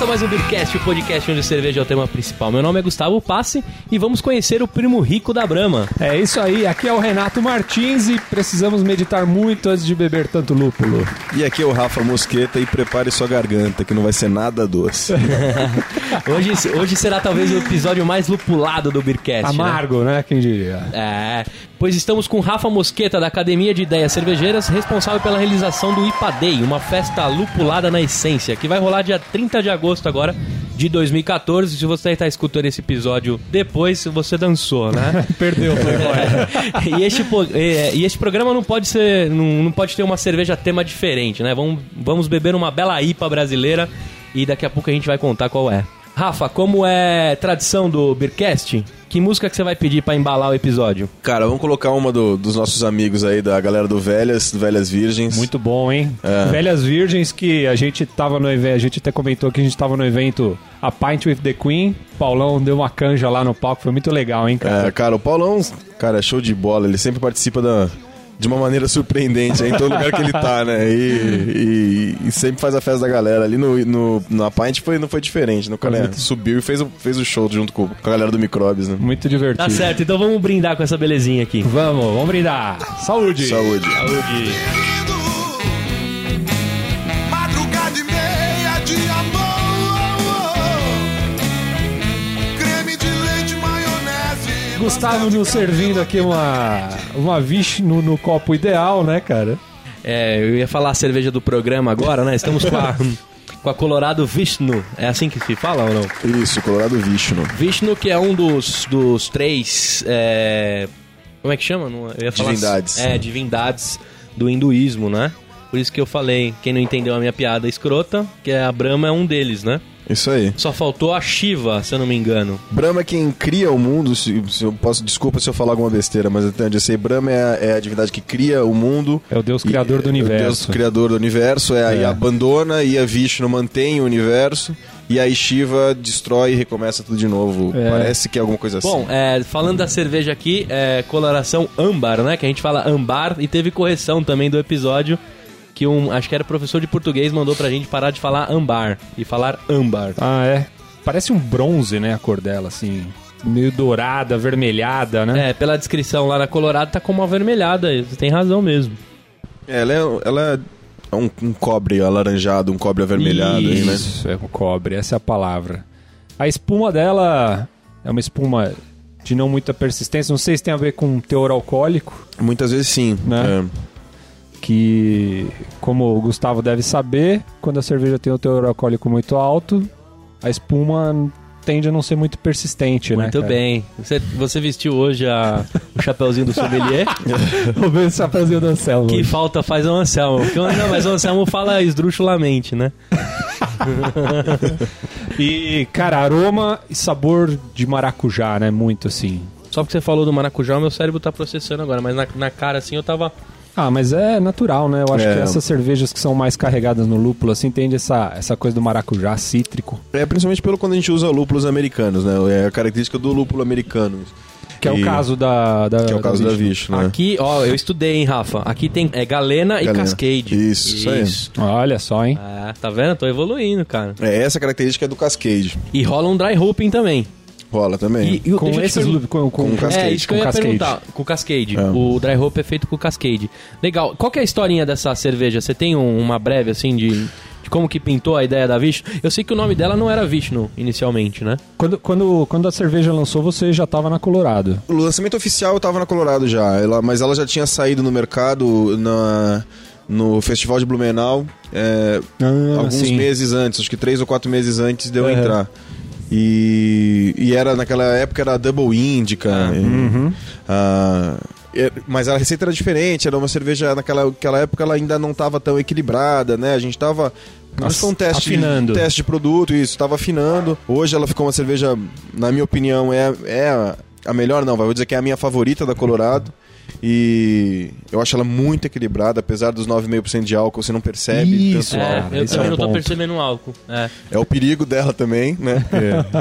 Começa mais um Beercast, o podcast onde cerveja é o tema principal. Meu nome é Gustavo Passe e vamos conhecer o primo rico da Brahma. É isso aí, aqui é o Renato Martins e precisamos meditar muito antes de beber tanto lúpulo. E aqui é o Rafa Mosqueta e prepare sua garganta, que não vai ser nada doce. hoje, hoje será talvez o episódio mais lupulado do Beercast. Amargo, né? né? Quem diria? É, pois estamos com Rafa Mosqueta, da Academia de Ideias Cervejeiras, responsável pela realização do IPADEI, uma festa lupulada na essência, que vai rolar dia 30 de agosto agora de 2014. Se você está escutando esse episódio depois, você dançou, né? Perdeu, e, este, e este programa não pode ser, não, não pode ter uma cerveja tema diferente, né? Vamos, vamos beber uma bela IPA brasileira e daqui a pouco a gente vai contar qual é. Rafa, como é tradição do Beercast, que música que você vai pedir para embalar o episódio? Cara, vamos colocar uma do, dos nossos amigos aí, da galera do Velhas, do Velhas Virgens. Muito bom, hein? É. Velhas Virgens, que a gente tava no evento, a gente até comentou que a gente tava no evento A Pint with the Queen. Paulão deu uma canja lá no palco, foi muito legal, hein, cara? É, cara, o Paulão, cara, é show de bola, ele sempre participa da de uma maneira surpreendente em todo lugar que ele tá, né? E, e, e, sempre faz a festa da galera. Ali no, no, na Pint foi, não foi diferente, né? O cara subiu e fez, fez o show junto com, com a galera do Microbes, né? Muito divertido. Tá certo, então vamos brindar com essa belezinha aqui. Vamos, vamos brindar. Saúde! Saúde! Saúde! Gustavo nos servindo aqui uma, uma Vishnu no copo ideal, né, cara? É, eu ia falar a cerveja do programa agora, né? Estamos com a, com a Colorado Vishnu. É assim que se fala ou não? Isso, Colorado Vishnu. Vishnu, que é um dos, dos três. É, como é que chama? Eu ia falar, divindades. É, divindades do hinduísmo, né? Por isso que eu falei, quem não entendeu a minha piada escrota, que é a Brahma é um deles, né? Isso aí. Só faltou a Shiva, se eu não me engano. Brahma é quem cria o mundo. Se, se eu posso, desculpa se eu falar alguma besteira, mas até onde eu sei, Brahma é a, é a divindade que cria o mundo. É o Deus criador e, do universo. É o Deus criador do universo. É, aí é. abandona e a Vishnu mantém o universo. E aí Shiva destrói e recomeça tudo de novo. É. Parece que é alguma coisa Bom, assim. Bom, é, falando da cerveja aqui, é coloração âmbar, né? Que a gente fala âmbar e teve correção também do episódio que um, acho que era professor de português, mandou pra gente parar de falar ambar e falar âmbar. Ah, é? Parece um bronze, né, a cor dela, assim. Meio dourada, avermelhada, né? É, pela descrição lá na Colorado tá como avermelhada, você tem razão mesmo. É, ela é, ela é um, um, cobre alaranjado, um cobre avermelhado Isso, aí, né? Isso, é um cobre, essa é a palavra. A espuma dela é uma espuma de não muita persistência, não sei se tem a ver com teor alcoólico. Muitas vezes sim, né? É que, como o Gustavo deve saber, quando a cerveja tem o teor alcoólico muito alto, a espuma tende a não ser muito persistente, muito né? Muito bem. Você, você vestiu hoje a, o chapeuzinho do sommelier? Vou ver o chapeuzinho do Anselmo. Que falta faz o Anselmo. Porque, não, mas o Anselmo fala esdrúxulamente, né? e, cara, aroma e sabor de maracujá, né? Muito assim. Só porque você falou do maracujá, o meu cérebro tá processando agora. Mas na, na cara, assim, eu tava ah, mas é natural, né? Eu acho é. que essas cervejas que são mais carregadas no lúpulo, assim, tende essa, essa coisa do maracujá cítrico. É, principalmente pelo quando a gente usa lúpulos americanos, né? É a característica do lúpulo americano. Que é o caso da, da Que é o caso da Vish, né? Aqui, ó, eu estudei, hein, Rafa. Aqui tem é, Galena, Galena. e Cascade. Isso, isso, isso aí. Olha só, hein? É, tá vendo? Tô evoluindo, cara. É, essa característica é do Cascade. E rola um dry hopping também. Rola também. E, e com esses com, com, com, Cascade. É, isso que eu ia cascade. perguntar. Com Cascade. É. O Dry Hope é feito com Cascade. Legal. Qual que é a historinha dessa cerveja? Você tem um, uma breve, assim, de, de como que pintou a ideia da Vishnu? Eu sei que o nome dela não era Vishnu, inicialmente, né? Quando, quando, quando a cerveja lançou, você já estava na Colorado. O lançamento oficial eu estava na Colorado já. Ela, mas ela já tinha saído no mercado na no Festival de Blumenau é, ah, alguns sim. meses antes, acho que três ou quatro meses antes de eu é. entrar. E, e era naquela época era Double Indica. Ah, e, uhum. uh, mas a receita era diferente, era uma cerveja naquela, naquela época ela ainda não estava tão equilibrada, né? A gente estava mas foi um teste, afinando. teste de produto, isso, estava afinando. Hoje ela ficou uma cerveja, na minha opinião, é, é a melhor, não, vou dizer que é a minha favorita da Colorado. E eu acho ela muito equilibrada, apesar dos 9,5% de álcool, você não percebe Isso, tanto É, álcool. eu esse também é o não tô ponto. percebendo o álcool. É. É o perigo dela também, né?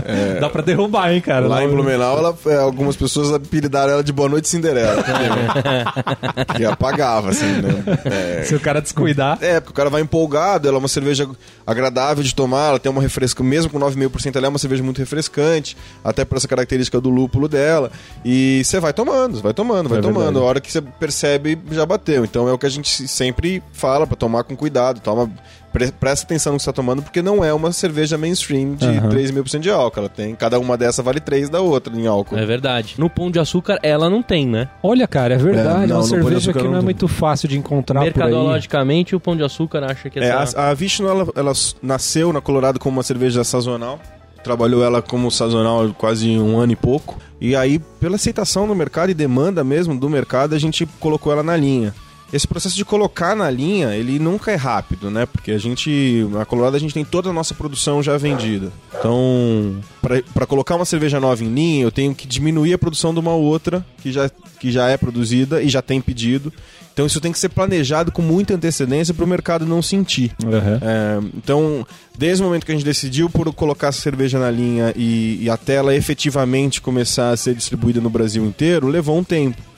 É, Dá pra derrubar, hein, cara? Lá em Blumenau, ela, é, algumas pessoas apelidaram ela de Boa Noite Cinderela. que apagava, assim, né? É, Se o cara descuidar. É, porque o cara vai empolgado, ela é uma cerveja agradável de tomar, ela tem uma refresca, mesmo com 9,5% ela é uma cerveja muito refrescante, até por essa característica do lúpulo dela. E você vai tomando, vai tomando, vai É tomando. verdade. A hora que você percebe, já bateu. Então é o que a gente sempre fala pra tomar com cuidado, toma pre- presta atenção no que você tá tomando, porque não é uma cerveja mainstream de Aham. 3,5% de álcool. Ela tem, cada uma dessa vale 3 da outra em álcool. É verdade. No Pão de Açúcar, ela não tem, né? Olha, cara, é verdade. É, É, não, uma cerveja que não não é muito fácil de encontrar por aí. Mercadologicamente, o Pão de Açúcar acha que É, essa... a, a Vishnu, ela, ela nasceu na Colorado como uma cerveja sazonal. Trabalhou ela como sazonal quase um ano e pouco. E aí, pela aceitação no mercado e demanda mesmo do mercado, a gente colocou ela na linha. Esse processo de colocar na linha, ele nunca é rápido, né? Porque a gente, na Colorado, a gente tem toda a nossa produção já vendida. Então, para colocar uma cerveja nova em linha, eu tenho que diminuir a produção de uma outra que já, que já é produzida e já tem pedido. Então, isso tem que ser planejado com muita antecedência para o mercado não sentir. Aham. É, então, desde o momento que a gente decidiu por colocar essa cerveja na linha e, e até ela efetivamente começar a ser distribuída no Brasil inteiro, levou um tempo.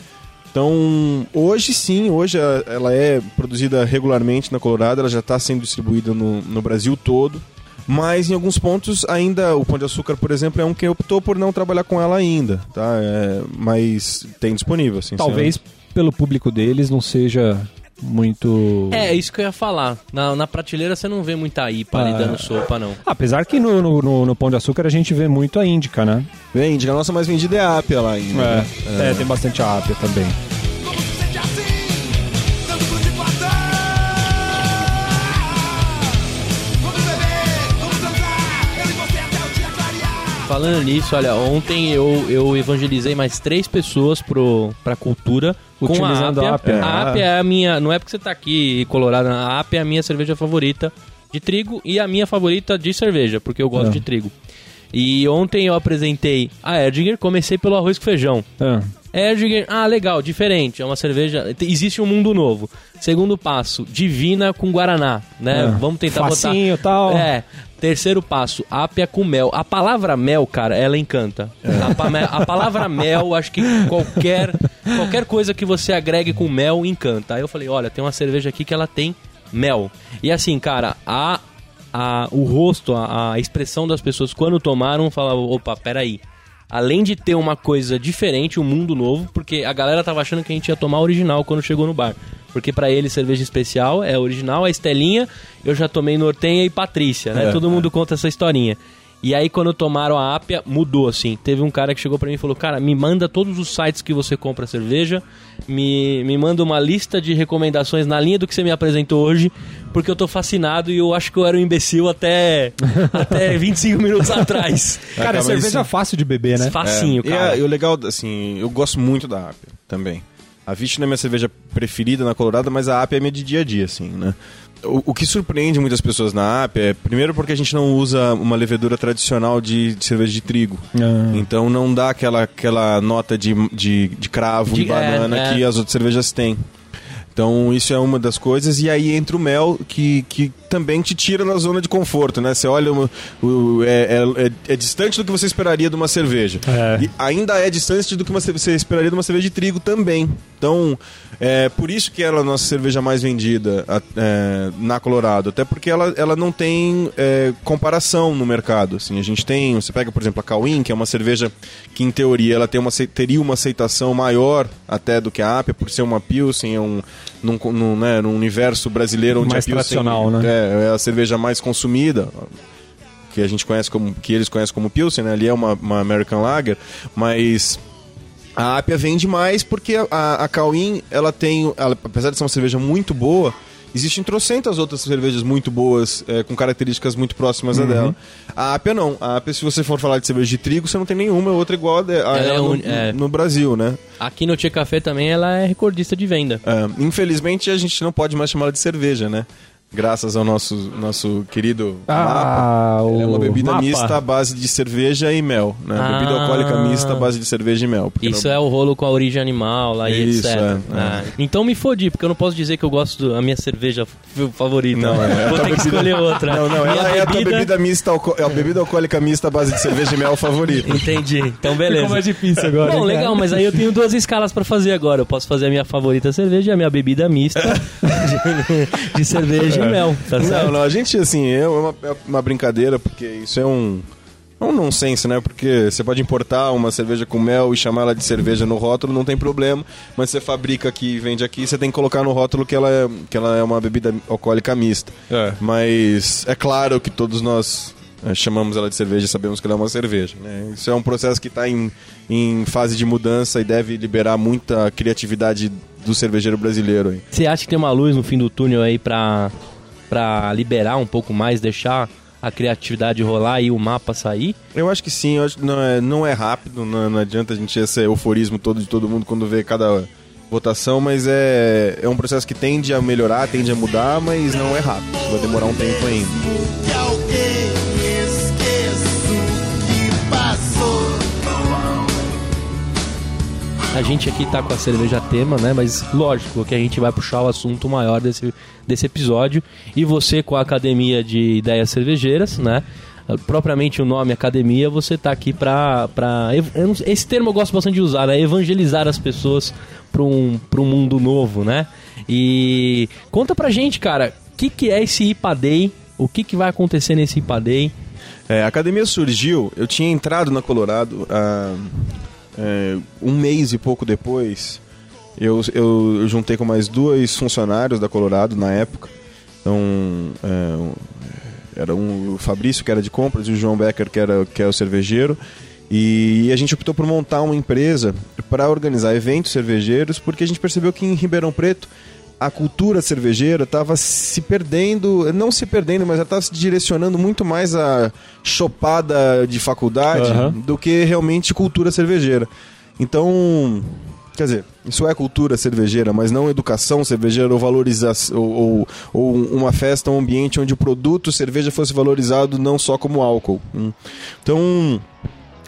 Então, hoje sim, hoje ela é produzida regularmente na Colorado, ela já está sendo distribuída no, no Brasil todo. Mas em alguns pontos ainda o Pão de Açúcar, por exemplo, é um que optou por não trabalhar com ela ainda, tá? É, mas tem disponível, assim. Talvez pelo público deles não seja muito. É, isso que eu ia falar. Na, na prateleira você não vê muita IPA ali Ah. dando sopa, não. Apesar que no, no, no- no Pão de Açúcar a gente vê muito a Índica, né? Vende, a nossa mais vendida é a Apia lá ainda. né? É, tem bastante a Ápia também. Falando nisso, olha, ontem eu, eu evangelizei mais três pessoas pro, pra cultura com Utilizando a a Apia. Apia. A Apia é a minha. Não é porque você tá aqui colorado, a Apia é a minha cerveja favorita de trigo e a minha favorita de cerveja, porque eu gosto É. de trigo. E ontem eu apresentei a Erdinger, comecei pelo arroz com feijão. Ah, Erdinger, ah, legal, diferente, é uma cerveja. Existe um mundo novo. Segundo passo, divina com guaraná, né? É. Vamos tentar Facinho, botar. tal. É. Terceiro passo, ápia com mel. A palavra mel, cara, ela encanta. A, pa- a palavra mel, acho que qualquer qualquer coisa que você agregue com mel encanta. Aí eu falei, olha, tem uma cerveja aqui que ela tem mel. E assim, cara, a, a, o rosto, a, a expressão das pessoas quando tomaram, falavam, opa, peraí. Além de ter uma coisa diferente, um mundo novo, porque a galera tava achando que a gente ia tomar original quando chegou no bar. Porque pra ele cerveja especial é original, a Estelinha, eu já tomei Nortenha e Patrícia, né? É, Todo mundo conta essa historinha. E aí quando tomaram a Ápia, mudou assim. Teve um cara que chegou pra mim e falou: "Cara, me manda todos os sites que você compra cerveja, me, me manda uma lista de recomendações na linha do que você me apresentou hoje, porque eu tô fascinado e eu acho que eu era um imbecil até até 25 minutos atrás." Cara, é Acaba cerveja isso. fácil de beber, né? Facinho, É, cara. E, e o legal, assim, eu gosto muito da Apia também. A Vishnu é minha cerveja preferida na Colorado, mas a Apia é minha de dia a dia, assim, né? O, o que surpreende muitas pessoas na Apia é, primeiro, porque a gente não usa uma levedura tradicional de, de cerveja de trigo. Ah. Então não dá aquela, aquela nota de, de, de cravo De- e banana é, é. que as outras cervejas têm. Então isso é uma das coisas. E aí entra o mel, que, que também te tira na zona de conforto, né? Você olha, o, o- é, é- é- é distante do que você esperaria de uma cerveja. É. E ainda é distante do que você esperaria de uma cerveja de trigo também. Então, é por isso que ela é a nossa cerveja mais vendida é, na Colorado. Até porque ela, ela não tem é, comparação no mercado. Assim, a gente tem, você pega, por exemplo, a Cauim, que é uma cerveja que, em teoria, ela tem uma, teria uma aceitação maior até do que a Apia, por ser uma Pilsen, é um, num, num, né, num universo brasileiro onde Mais a Pilsen né? é, é a cerveja mais consumida que a gente conhece como que eles conhecem como Pilsen, né? Ali é uma, uma American Lager, mas a Apia vende mais porque a, a, Cauim, ela tem, ela, apesar de ser uma cerveja muito boa, existem trocentas outras cervejas muito boas, é, com características muito próximas Uhum. a dela. A Apia não. A Apia, se você for falar de cerveja de trigo, você não tem nenhuma outra igual a, a Ela é no, é. no Brasil, né? Aqui no Tia Café também ela é recordista de venda. É, infelizmente, a gente não pode mais chamá-la de cerveja, né? Graças ao nosso, nosso querido Mapa. Ah, Ele é uma bebida Mapa. mista à base de cerveja e mel, né? Ah. Bebida alcoólica mista à base de cerveja e mel. Isso não- é o rolo com a origem animal lá e Isso, etc. é, é. Ah, Então me fodi, porque eu não posso dizer que eu gosto da minha cerveja favorita. Não, é. Vou ter que escolher outra. Não, não, Minha ela é a tua bebida mista, alco- é a bebida alcoólica mista à base de cerveja e mel favorita. Entendi. Então Ficou beleza. mais difícil agora. Bom, legal, mas aí eu tenho duas escalas pra fazer agora. Eu posso fazer a minha favorita cerveja e a minha bebida mista de, de cerveja mel, tá certo? Não, não, a gente, assim, é uma, é uma brincadeira, porque isso é um. É um nonsense, né? Porque você pode importar uma cerveja com mel e chamar ela de cerveja no rótulo, não tem problema. Mas você fabrica aqui e vende aqui, você tem que colocar no rótulo que ela é, que ela é uma bebida alcoólica mista. É. Mas é claro que todos nós eh, chamamos ela de cerveja e sabemos que ela é uma cerveja. Né? Isso é um processo que está em, em fase de mudança e deve liberar muita criatividade do cervejeiro brasileiro. Aí. Você acha que tem uma luz no fim do túnel aí pra, pra liberar um pouco mais, deixar a criatividade rolar e o mapa sair? Eu acho que sim, eu acho que não é, não é rápido, não, não adianta a gente ter esse euforismo todo de todo mundo quando vê cada votação, mas é, é um processo que tende a melhorar, tende a mudar, mas não é rápido, vai demorar um tempo ainda. A gente aqui tá com a cerveja tema, né? Mas lógico que a gente vai puxar o assunto maior desse, desse episódio. E você com a Academia de Ideias Cervejeiras, né? Propriamente o nome academia, você tá aqui pra. pra esse termo eu gosto bastante de usar, né? Evangelizar as pessoas pra um, um mundo novo, né? E conta pra gente, cara, o que, que é esse IPA Day? O que, que vai acontecer nesse IPA Day? É, a academia surgiu, eu tinha entrado na Colorado há é, um mês e pouco depois. Eu, eu, eu juntei com mais dois funcionários da Colorado na época. Então, é, era um, o Fabrício, que era de compras, e o João Becker, que, era, que é o cervejeiro. E a gente optou por montar uma empresa para organizar eventos cervejeiros, porque a gente percebeu que em Ribeirão Preto a cultura cervejeira estava se perdendo, não se perdendo, mas ela estava se direcionando muito mais a chopada de faculdade Aham. do que realmente cultura cervejeira. Então, quer dizer, isso é cultura cervejeira, mas não educação cervejeira ou valorização ou, ou, ou uma festa, um ambiente onde o produto cerveja fosse valorizado não só como álcool. Hum. Então,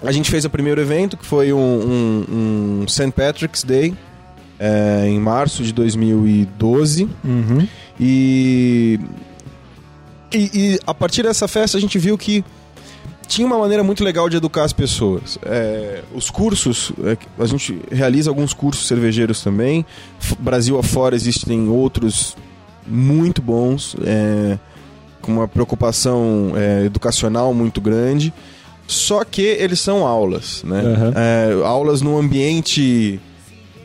a gente fez o primeiro evento, que foi um, um, um St. Patrick's Day, é, em março de 2012. Uhum. E, e, e a partir dessa festa a gente viu que tinha uma maneira muito legal de educar as pessoas. É, os cursos, é, a gente realiza alguns cursos cervejeiros também. F- Brasil afora existem outros muito bons, é, com uma preocupação é, educacional muito grande. Só que eles são aulas, né? É, aulas num ambiente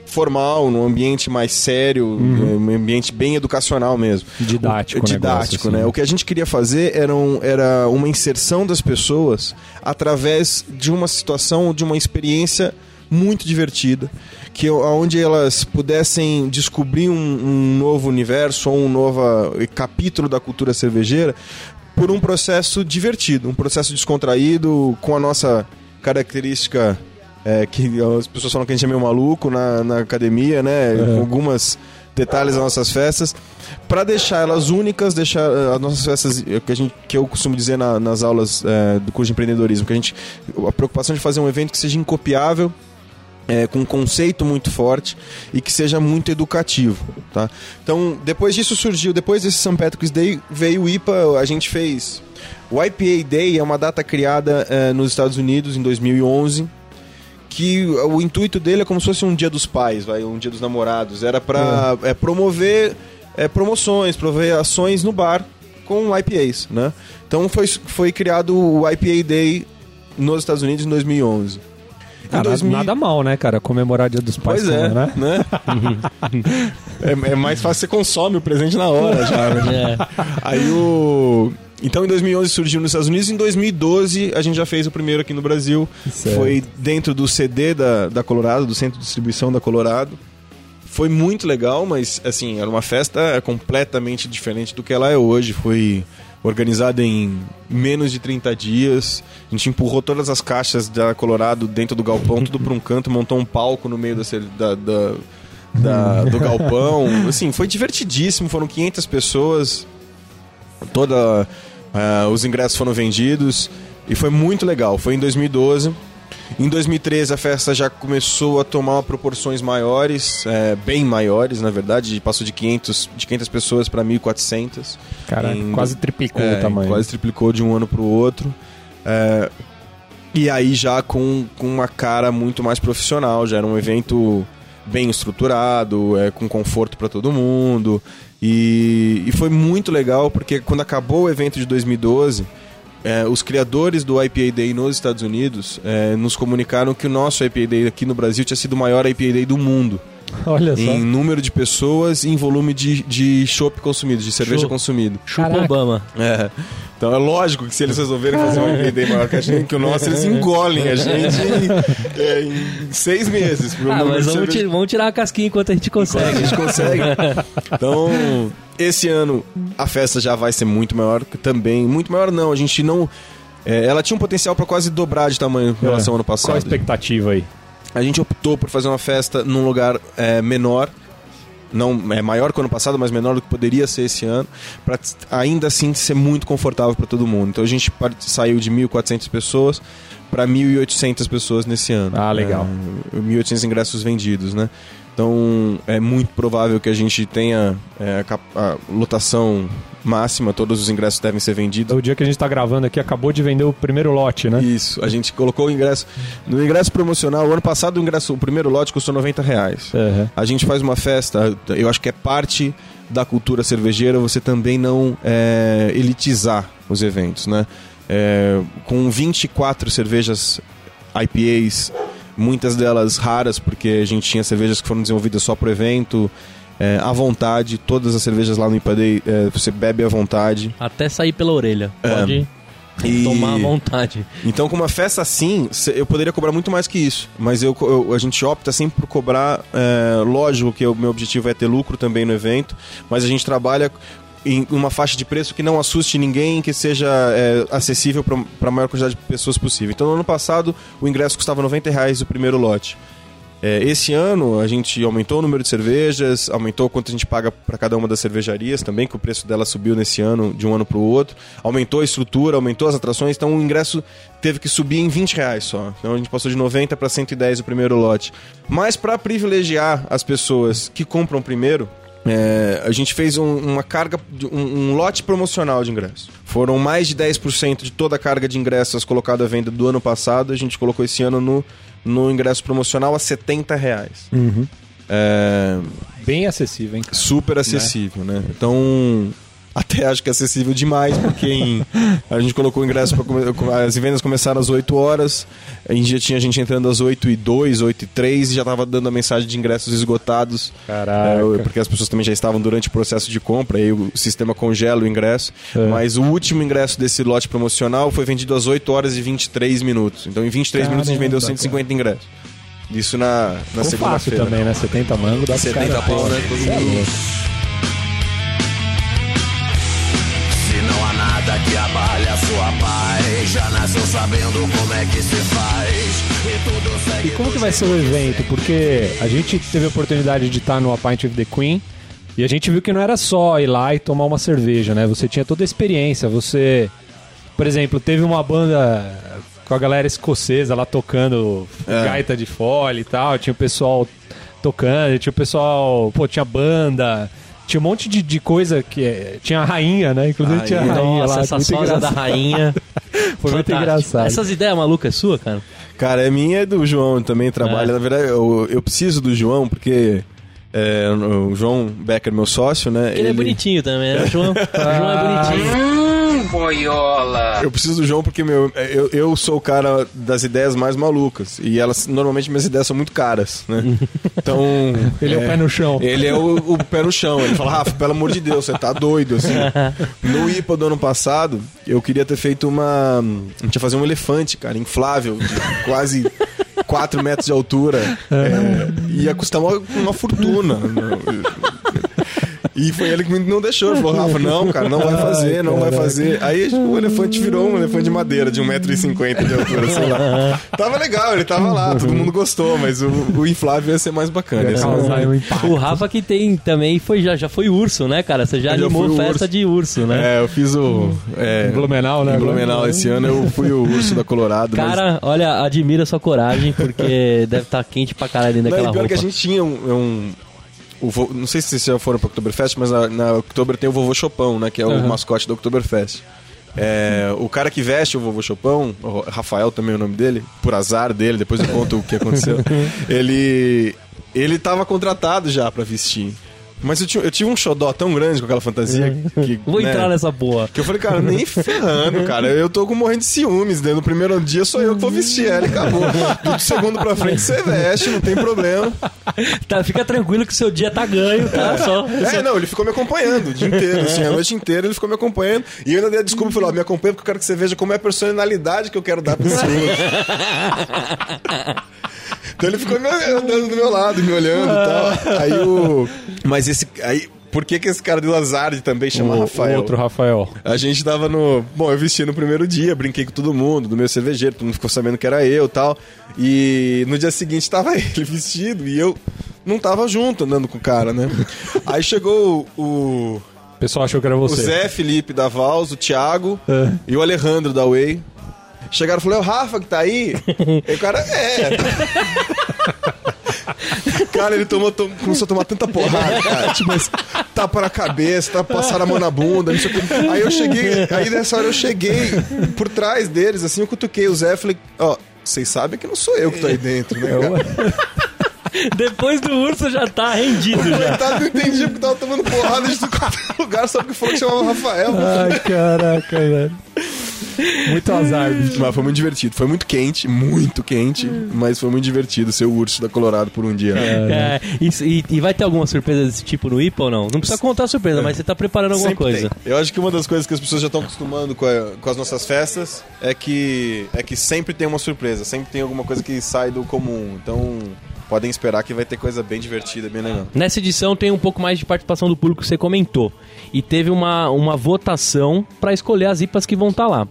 formal, num ambiente mais sério, um ambiente bem educacional mesmo. Didático, O- didático, assim. né? O que a gente queria fazer era, um- era uma inserção das pessoas através de uma situação, de uma experiência muito divertida, que onde elas pudessem descobrir um, um novo universo ou um novo capítulo da cultura cervejeira por um processo divertido, um processo descontraído com a nossa característica é, que as pessoas falam que a gente é meio maluco na, na academia, né? Com algumas detalhes das nossas festas, para deixar elas únicas, deixar eh, as nossas festas eh, que a gente que eu costumo dizer na- nas aulas eh, do curso de empreendedorismo, que a gente a preocupação de fazer um evento que seja incopiável, é, com um conceito muito forte e que seja muito educativo, tá? Então, depois disso surgiu, depois desse St. Patrick's Day, veio o IPA, a gente fez... O IPA Day é uma data criada eh, nos Estados Unidos em 2011, que o intuito dele é como se fosse um dia dos pais, vai, um dia dos namorados. Era para promover é, promoções, promover ações no bar com IPAs, né? Então foi, foi criado o IPA Day nos Estados Unidos em 2011. Em Cara, 2000 nada mal, né, cara? Comemorar Dia dos Pais, Pois é, né? né? é, é mais fácil, você consome o presente na hora já, né? É. Aí o... Então em 2011 surgiu nos Estados Unidos, em 2012 a gente já fez o primeiro aqui no Brasil. Certo. Foi dentro do CD da, da Colorado, do centro de distribuição da Colorado. Foi muito legal, mas assim, era uma festa completamente diferente do que ela é hoje. Foi organizada em menos de 30 dias. A gente empurrou todas as caixas da Colorado dentro do galpão, tudo para um canto, montou um palco no meio da, da- da- da- do galpão. Assim, foi divertidíssimo, foram 500 pessoas. Toda, ah, os ingressos foram vendidos e foi muito legal. Foi em 2012. Em 2013 a festa já começou a tomar proporções maiores, é, bem maiores, na verdade, passou de 500, de 500 pessoas para 1.400. Cara, Em- quase triplicou É, o tamanho. Quase triplicou de um ano para o outro. É, e aí já com, com uma cara muito mais profissional, já era um evento bem estruturado, é, com conforto para todo mundo. E, e foi muito legal porque quando acabou o evento de 2012, é, os criadores do IPA Day nos Estados Unidos é, nos comunicaram que o nosso IPA Day aqui no Brasil tinha sido o maior IPA Day do mundo. Olha só. Em número de pessoas e em volume de, de chopp consumido, de cerveja Show. consumido. Chupa. Obama. É. Então é lógico que se eles resolverem fazer um IPA Day maior que, a gente, que o nosso, eles engolem a gente em, é, em seis meses. Ah, mas vamos, cerveja- vamos tirar a casquinha enquanto a gente Enquanto a consegue. gente consegue. Então, esse ano a festa já vai ser muito maior também. Muito maior não, a gente não. é, ela tinha um potencial para quase dobrar de tamanho em relação ao ano Qual a passado. expectativa aí? A gente optou por fazer uma festa num lugar é, menor. Não é maior que o ano passado, mas menor do que poderia ser esse ano, para ainda assim ser muito confortável para todo mundo. Então a gente saiu de 1.400 pessoas para 1.800 pessoas nesse ano. Ah, legal. É, 1.800 ingressos vendidos, né? Então é muito provável que a gente tenha é, a, a lotação máxima, todos os ingressos devem ser vendidos. O dia que a gente tá gravando aqui, acabou de vender o primeiro lote, né? Isso, a gente colocou o ingresso. No ingresso promocional, o ano passado o ingresso, o primeiro lote custou 90 reais. Uhum. A gente faz uma festa, eu acho que é parte da cultura cervejeira você também não é, elitizar os eventos, né? É, com 24 cervejas IPAs, muitas delas raras, porque a gente tinha cervejas que foram desenvolvidas só para o evento, é, à vontade, todas as cervejas lá no IPA Day, é, você bebe à vontade. Até sair pela orelha. É. Pode E- tomar à vontade. Então, com uma festa assim, eu poderia cobrar muito mais que isso. Mas eu, eu- a gente opta sempre por cobrar. é, lógico que o meu objetivo é ter lucro também no evento, mas a gente trabalha em uma faixa de preço que não assuste ninguém, que seja é, acessível para a maior quantidade de pessoas possível. Então, no ano passado, o ingresso custava 90 reais o primeiro lote. É, esse ano a gente aumentou o número de cervejas, aumentou quanto a gente paga para cada uma das cervejarias também, que o preço dela subiu nesse ano de um ano para o outro, aumentou a estrutura, aumentou as atrações, então o ingresso teve que subir em 20 reais só. Então a gente passou de 90 para 110 o primeiro lote. Mas para privilegiar as pessoas que compram primeiro, é, a gente fez um- uma carga, um, um lote promocional de ingressos. Foram mais de 10% de toda a carga de ingressos colocada à venda do ano passado, a gente colocou esse ano no, no ingresso promocional a 70 reais. É, Bem acessível, hein? super acessível, né? Então, até acho que é acessível demais, porque em- a gente colocou o ingresso para as vendas começaram às 8 horas, aí já tinha gente entrando às 8 e 2, 8 e 3 e já estava dando a mensagem de ingressos esgotados. Caraca. É, porque as pessoas também já estavam durante o processo de compra, aí o sistema congela o ingresso. É. Mas o último ingresso desse lote promocional foi vendido às 8 horas e 23 minutos. Então, em 23 minutos, a gente vendeu Caramba, 150 ingressos. Isso na, na segunda-feira. também, né? 70 mango dá pro 70 cara- pau, né? Todo mundo. Sabendo como é que se faz. E tudo segue E como que vai ser o evento? Porque a gente teve a oportunidade de estar no A Pint of the Queen e a gente viu que não era só ir lá e tomar uma cerveja, né? Você tinha toda a experiência. Você, por exemplo, teve uma banda com a galera escocesa lá tocando É. gaita de fole e tal. Tinha o pessoal tocando, tinha o pessoal, pô, tinha banda. Tinha um monte de, de coisa que. é- Tinha a rainha, né? Inclusive tinha a Rainha. Nossa, lá. essa muito sósia da rainha. Foi muito engraçado. Essas ideias malucas é sua, cara? Cara, é minha e do João também trabalha. É. Na verdade, eu, eu preciso do João porque é, o João Becker, meu sócio, né? Ele, é bonitinho também, né? O João, o João é bonitinho. Eu preciso do João porque meu, eu, eu sou o cara das ideias mais malucas. E elas, normalmente, minhas ideias são muito caras, né? Então. Ele é o pé no chão. Ele é o, o pé no chão. Ele fala, Rafa, pelo amor de Deus, você tá doido, assim. No IPA do ano passado, eu queria ter feito uma. A gente ia fazer um elefante, cara, inflável, de quase 4 metros de altura. É, ia custar uma, uma fortuna. E foi ele que me não deixou. Ele falou, Rafa, não, cara, não vai fazer, não vai fazer. Aí tipo, o elefante virou um elefante de madeira de 1,50m de altura, sei lá. Tava legal, ele tava lá, todo mundo gostou, mas o, o inflável ia ser mais bacana. ser mais- um. O Rafa que tem também foi já, já foi urso, né, cara? Você já Eu já animou o festa urso. de urso, né? É, eu fiz o. É, Em Blumenau, né? Em Blumenau esse ano eu fui o urso da Colorado. mas- Cara, olha, admira sua coragem, porque deve estar quente pra caralho dentro Não, daquela e pior roupa. que a gente tinha um. um- o vo- não sei se vocês já foram pra Oktoberfest, mas na, na Oktober tem o vovô Chopão, né? Que é o mascote da Oktoberfest. É, o cara que veste o vovô Chopão, o Rafael também é o nome dele, por azar dele, depois eu conto o que aconteceu. ele. Ele tava contratado já pra vestir. Mas eu, tinha- eu tive um xodó tão grande com aquela fantasia que. Vou né, entrar nessa porra. Que eu falei, cara, nem ferrando, cara. Eu tô com morrendo de ciúmes, né? No primeiro dia sou eu que vou vestir ela e acabou. Do segundo pra frente você veste, não tem problema. Tá, fica tranquilo que o seu dia tá ganho, tá? Só. É, não, ele ficou me acompanhando o dia inteiro, assim, a noite inteira ele ficou me acompanhando. E eu ainda dei a desculpa e falei, ó, me acompanha porque eu quero que você veja como é a personalidade que eu quero dar pra esse outro. Então ele ficou me andando do meu lado, me olhando e tal. Aí o. Mas esse. Aí, por que, que esse cara de Lazard também chama O, Rafael? o outro Rafael. A gente tava no. Bom, eu vesti no primeiro dia, brinquei com todo mundo, do meu cervejeiro, todo mundo ficou sabendo que era eu e tal. E no dia seguinte tava ele vestido e eu não tava junto andando com o cara, né? Aí chegou o. O pessoal achou que era O você. Zé Felipe da Vals, o Thiago É. e o Alejandro da Way. Chegaram e falaram, é o Rafa que tá aí? e o cara, é. Cara, ele tomou, tom- começou a tomar tanta porrada, cara. Tipo, mas tapa na cabeça, tá passando a mão na bunda, não sei o que. Aí eu cheguei, aí nessa hora eu cheguei por trás deles, assim, eu cutuquei o Zé e falei, ó, vocês sabem que não sou eu que tô aí dentro, né? cara? Depois do urso já tá rendido O coitado não entendia porque tava tomando porrada de quanto é lugar, só porque falou que chamava Rafael. Ai, caraca, velho. Muito azar, bicho. Mas foi muito divertido. Foi muito quente, muito quente, mas foi muito divertido ser o urso da Colorado por um dia. É, isso- e, e vai ter alguma surpresa desse tipo no IPA ou não? Não precisa contar a surpresa, mas você tá preparando alguma Sempre coisa. tem. Eu acho que uma das coisas que as pessoas já estão acostumando com, a- com as nossas festas é que, é que sempre tem uma surpresa, sempre tem alguma coisa que sai do comum. Então podem esperar que vai ter coisa bem divertida, bem legal. Nessa edição tem um pouco mais de participação do público que você comentou. E teve uma, uma votação pra escolher as IPAs que vão estar lá.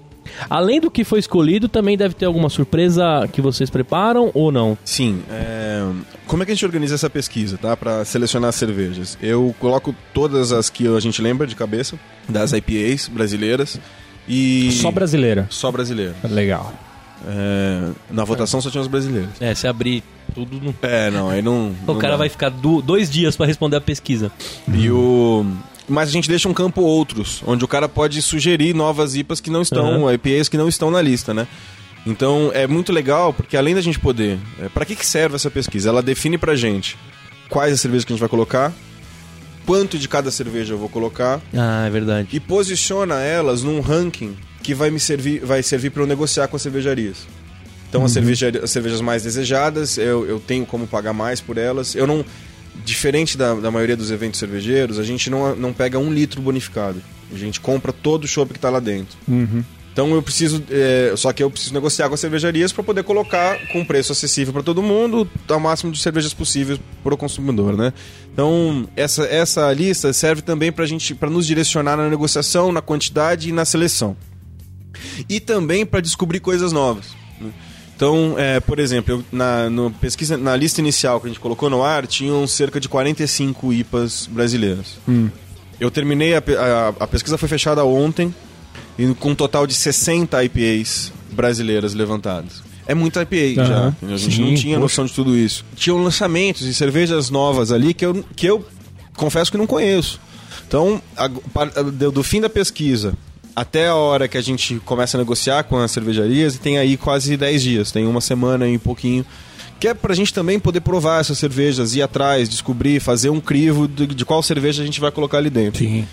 Além do que foi escolhido, também deve ter alguma surpresa que vocês preparam ou não? Sim. é, Como é que a gente organiza essa pesquisa, tá? Pra selecionar as cervejas? Eu coloco todas as que a gente lembra de cabeça, das IPAs brasileiras. E. Só brasileira. Só brasileira. Legal. É, Na votação só tinha os brasileiros. É, se abrir tudo. no- É, não, aí não. O não cara dá. vai ficar du- dois dias pra responder a pesquisa. E o. Mas a gente deixa um campo outros, onde o cara pode sugerir novas IPAs que não estão, Uhum. IPAs que não estão na lista, né? Então é muito legal, porque além da gente poder. É, para que, que serve essa pesquisa? Ela define pra gente quais as cervejas que a gente vai colocar, quanto de cada cerveja eu vou colocar, Ah, é verdade. e posiciona elas num ranking que vai me servir, vai servir para eu negociar com as cervejarias. Então as, cerveja- as cervejas mais desejadas, eu, eu tenho como pagar mais por elas. Eu não. Diferente da, da maioria dos eventos cervejeiros, a gente não, não pega um litro bonificado. A gente compra todo o chopp que está lá dentro. Então eu preciso. é, só que eu preciso negociar com as cervejarias para poder colocar com preço acessível para todo mundo, ao máximo de cervejas possíveis para o consumidor, né? Então essa, essa lista serve também para gente para nos direcionar na negociação, na quantidade e na seleção. E também para descobrir coisas novas. Então, é, por exemplo, eu, na, no pesquisa, na lista inicial que a gente colocou no ar, tinham cerca de 45 IPAs brasileiras. Eu terminei, a, a, a pesquisa foi fechada ontem, e com um total de 60 IPAs brasileiras levantadas. É muita IPA já. Aham. A gente Sim, não tinha poxa. noção de tudo isso. Tinham lançamentos e cervejas novas ali que eu, que eu confesso que não conheço. Então, a- do fim da pesquisa até a hora que a gente começa a negociar com as cervejarias, e tem aí quase 10 dias, tem uma semana e um pouquinho. Que é pra gente também poder provar essas cervejas, ir atrás, descobrir, fazer um crivo de, de qual cerveja a gente vai colocar ali dentro. Sim.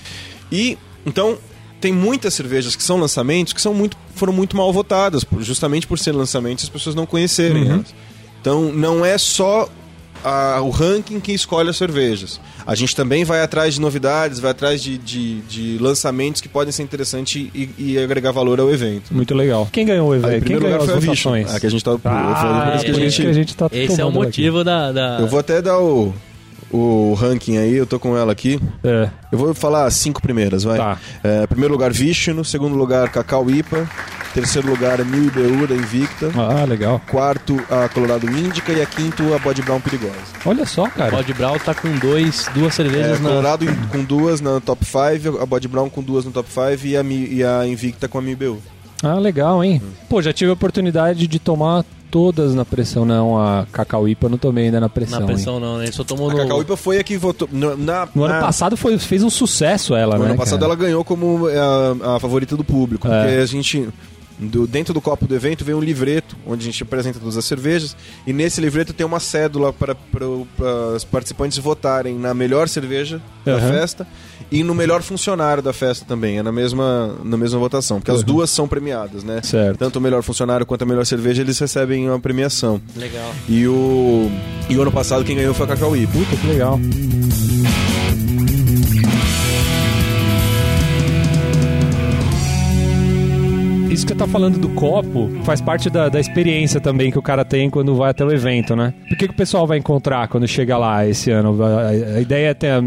E então tem muitas cervejas que são lançamentos que são muito, foram muito mal votadas, justamente por ser lançamentos as pessoas não conhecerem elas. Então não é só a- o ranking que escolhe as cervejas. A gente também vai atrás de novidades, vai atrás de, de, de lançamentos que podem ser interessantes e, e agregar valor ao evento. Muito legal. Quem ganhou o Aí, evento? em Quem primeiro ganhou lugar as a votações? a que a gente tá, Ah, foi por isso é que a isso gente- que a gente tá Esse é o motivo da, da- Eu vou até dar o, o ranking aí, eu tô com ela aqui. É. Eu vou falar as cinco primeiras, vai. Tá. É, primeiro lugar, Vishnu. Segundo lugar, Cacau IPA. Terceiro lugar, é Mil IBU da Invicta. Ah, legal. Quarto, a Colorado Índica. E a quinto, a Body Brown Perigosa. Olha só, cara. Bode Brau tá com dois, duas É, cervejas na... Colorado com duas na top 5, a Body Brown com duas no top 5 e a, Mi- e a Invicta com a Mil IBU. Ah, legal, hein? Pô, já tive a oportunidade de tomar todas na pressão, não. A Cacau IPA eu não tomei ainda na pressão. Na hein? pressão não, né? Ele só tomou A no... Cacau IPA foi a que votou. No, na, No ano na- passado foi, fez um sucesso ela, No né? ano passado cara? ela ganhou como é, a, a favorita do público, É. porque a gente do- dentro do copo do evento vem um livreto onde a gente apresenta todas as cervejas e nesse livreto tem uma cédula para para os participantes votarem na melhor cerveja da Aham. festa e no melhor funcionário da festa também, é na mesma na mesma votação, porque as Uhum. duas são premiadas, né? Certo. Tanto o melhor funcionário quanto a melhor cerveja eles recebem uma premiação. Legal. E o e o ano passado quem ganhou foi a Cacau IPA. Puta, que legal. Isso que você tá falando do copo faz parte da, da experiência também que o cara tem quando vai até o evento, né? O que, que o pessoal vai encontrar quando chega lá esse ano? A, a ideia é ter a,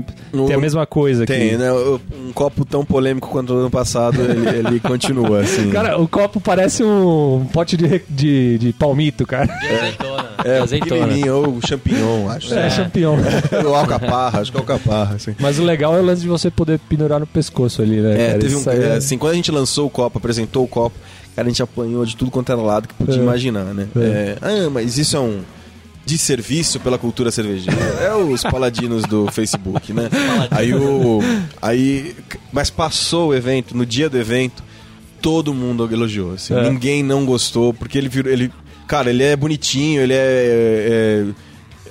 ter a mesma coisa Tem, né? Um copo tão polêmico quanto o ano passado, ele, ele continua, assim. Cara, o copo parece um pote de, de, de palmito, cara. De azeitona. É, De azeitona. ou champignon, acho. É, champion. Ou alcaparra, acho que é alcaparra, assim. Mas o legal é o lance de você poder pendurar no pescoço ali, né? É, cara? teve um, é, assim, quando a gente lançou o copo, apresentou o copo, cara, a gente apanhou de tudo quanto era lado que podia É. imaginar, né? É. É, ah, mas isso é um desserviço pela cultura cervejeira. É os paladinos do Facebook, né? Aí o. Aí. Mas passou o evento, no dia do evento, todo mundo elogiou. Assim, É. Ninguém não gostou, porque ele virou. Ele, cara, ele é bonitinho, ele é. é